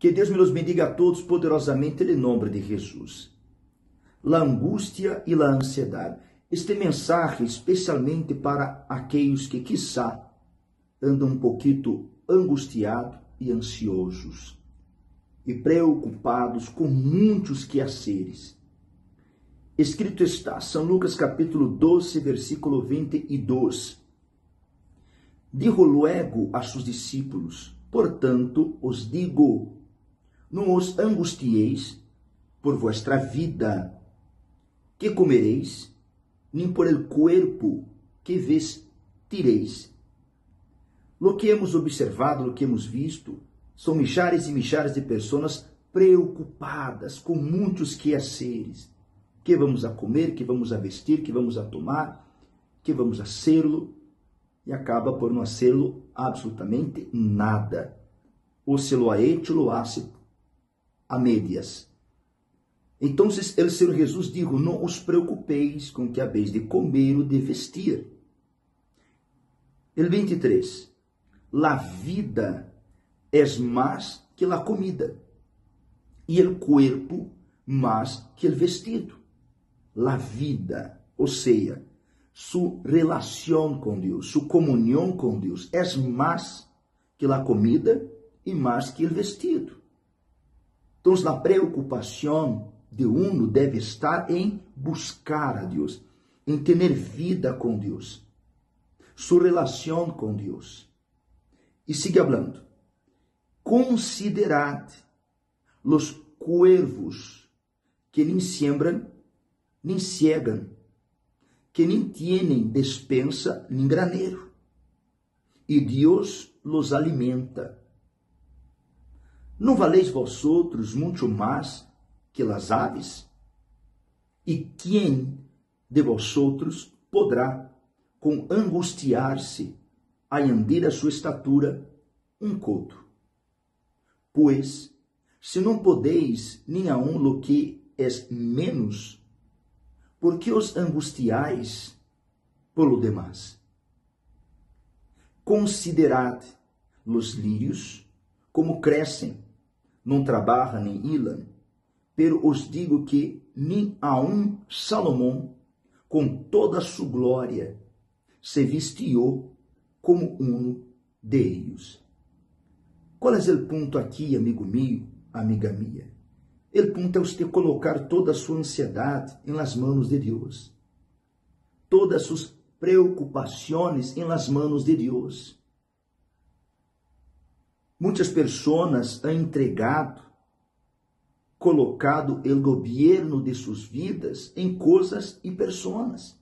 Que Deus me los bendiga a todos poderosamente em nome de Jesus. La angústia e la ansiedade. Este mensagem especialmente para aqueles que, quiçá, andam um pouquinho angustiados e ansiosos e preocupados com muitos quehaceres. Escrito está, São Lucas capítulo 12, versículo 22. Dijo luego a seus discípulos, portanto os digo, não os angustieis por vuestra vida, que comereis, nem por el cuerpo que vestireis. Lo que hemos observado, lo que hemos visto, são milhares e milhares de pessoas preocupadas com muitos quehaceres. Que vamos a comer, que vamos a vestir, que vamos a tomar, que vamos a serlo, e acaba por não serlo absolutamente nada. Ou se lo ha hecho, lo hace a medias. Então, o Senhor Jesus disse: Não os preocupeis com que habéis de comer ou de vestir. El 23. La vida es más que la comida, e el cuerpo más que el vestido. La vida, ou seja, su relação com Deus, su comunhão com Deus, é mais que la comida e mais que el vestido. Então, a preocupação de uno deve estar em buscar a Deus, em ter vida com Deus, sua relação com Deus. E sigue falando considerad los cuervos que nem siembran, nem ciegan, que nem tienen despensa nem granero, e Deus los alimenta. Não valeis vosotros muito mais que las aves? E quem de vosotros poderá, com angustiar-se, añadir a sua estatura um coto? Pois, se não podeis nem aun lo que és menos, por que os angustiais pelo demais? Considerad los lírios como crescem, não trabalha nem hilan, pero os digo que nem aun Salomão, com toda a sua glória, se vestiu como um deles. Qual é o ponto aqui, amigo meu, amiga minha? O ponto é você colocar toda a sua ansiedade em las manos de Deus. Todas suas preocupações em las manos de Deus. Muitas pessoas han entregado, colocado o governo de suas vidas em coisas e pessoas.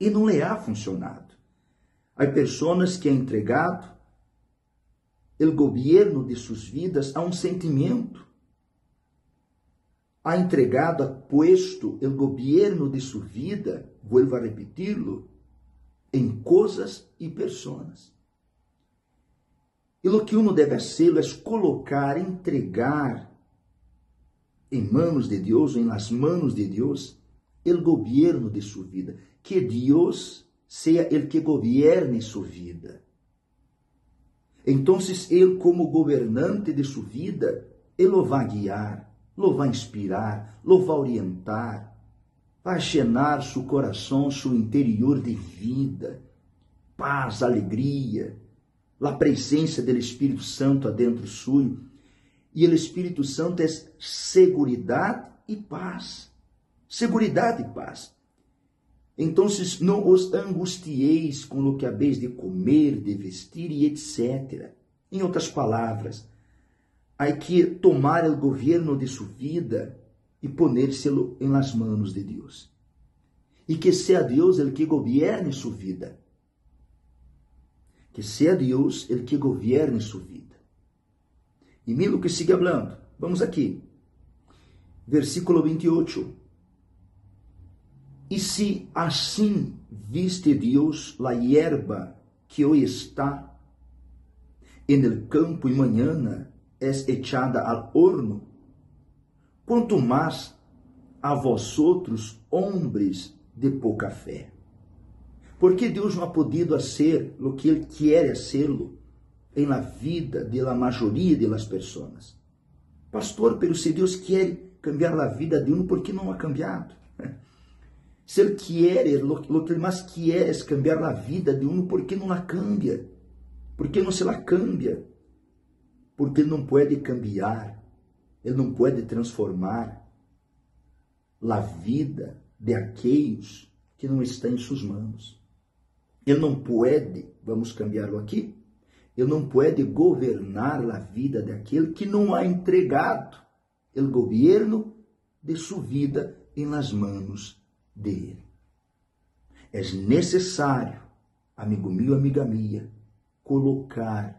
E não lhe ha funcionado. Há pessoas que han entregado el gobierno de sus vidas a um sentimento. Ha entregado, ha puesto el gobierno de su vida, vuelvo a repetirlo, em coisas e pessoas. E o que uno deve fazer é colocar, entregar em manos de Deus, em las manos de Deus, el gobierno de sua vida. Que Deus seja el que gobierne sua vida. Então, ele, como governante de sua vida, ele o vai guiar, lo vai inspirar, lo vai orientar, vai llenar seu coração, seu interior de vida, paz, alegria, a presença do Espírito Santo adentro suyo. E o Espírito Santo é seguridade e paz. Seguridade e paz. Então, não os angustieis com o que habeis de comer, de vestir e etc. Em outras palavras, há que tomar o governo de sua vida e poner-se-lo em las manos de Deus. E que seja Deus el que gobierne sua vida. Que seja Deus el que gobierne sua vida. E mira o que sigue hablando. Vamos aqui. Versículo 28. E se assim viste Deus la hierba que hoje está en el campo e mañana es echada al horno, quanto mais a vosotros, hombres de pouca fé. Porque Deus não ha podido hacer lo que Ele quer hacerlo en la vida de la mayoría de las personas. Pastor, pero se Deus quer cambiar a vida de um, por que não ha cambiado? Se Ele quer, o que mais quer é cambiar a vida de um, por que não a cambia? Por que não se la cambia? Porque Ele não pode cambiar, Ele não pode transformar a vida de aqueles que não estão em suas mãos. Ele não pode, vamos cambiá-lo aqui, ele não pode governar a vida daquele que não ha entregado o governo de sua vida em las manos dele. É necessário, amigo meu, amiga minha, colocar,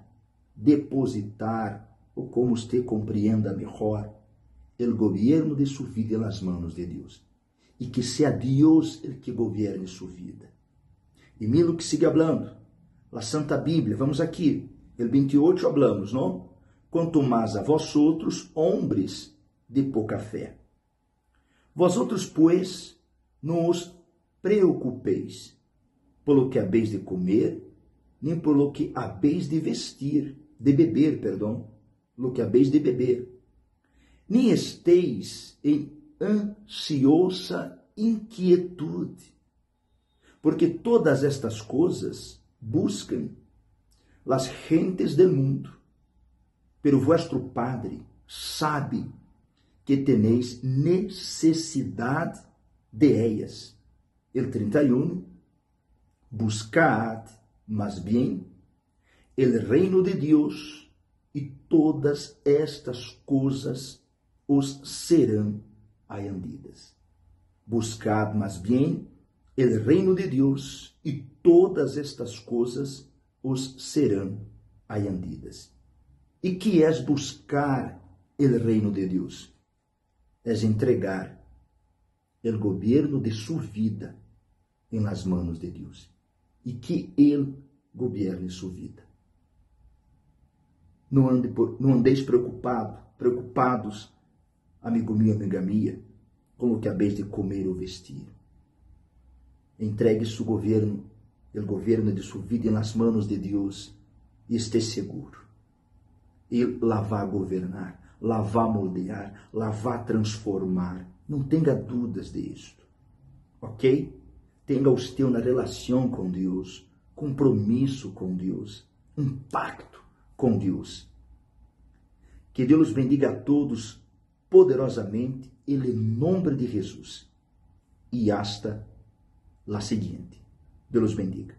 depositar, ou como você compreenda melhor, o governo de sua vida nas mãos de Deus. E que seja Deus que governe sua vida. E milo que siga falando, a Santa Bíblia, vamos aqui, el 28 hablamos, não? Quanto mais a vós outros, hombres de pouca fé. Vós outros, pois, não os preocupeis pelo que habeis de comer, nem pelo que habeis de vestir, de beber, perdão, pelo que habeis de beber. Nem esteis em ansiosa inquietude, porque todas estas coisas buscam las gentes del mundo, pero vuestro Padre sabe que tenéis necessidade de ellas. El 31, buscad más bien el reino de Dios y todas estas coisas os serão añadidas. Buscad más bien el reino de Dios y todas estas coisas os serão añadidas. E que és buscar el reino de Deus? És entregar el governo de sua vida em las manos de Deus e que Ele governe sua vida. Não, ande não andeis preocupado, preocupados, amigo meu, amiga minha, com o que habeis de comer ou vestir. Entregue seu governo, o governo de sua vida nas manos de Deus e esteja seguro. Ele lá vai governar, lá vai moldear, lá vai transformar não tenha dúvidas disto. Ok? Tenha usted uma relação com Deus, compromisso com Deus, um pacto com Deus. Que Deus os bendiga a todos poderosamente, em nome de Jesus. E hasta la seguinte. Deus os bendiga.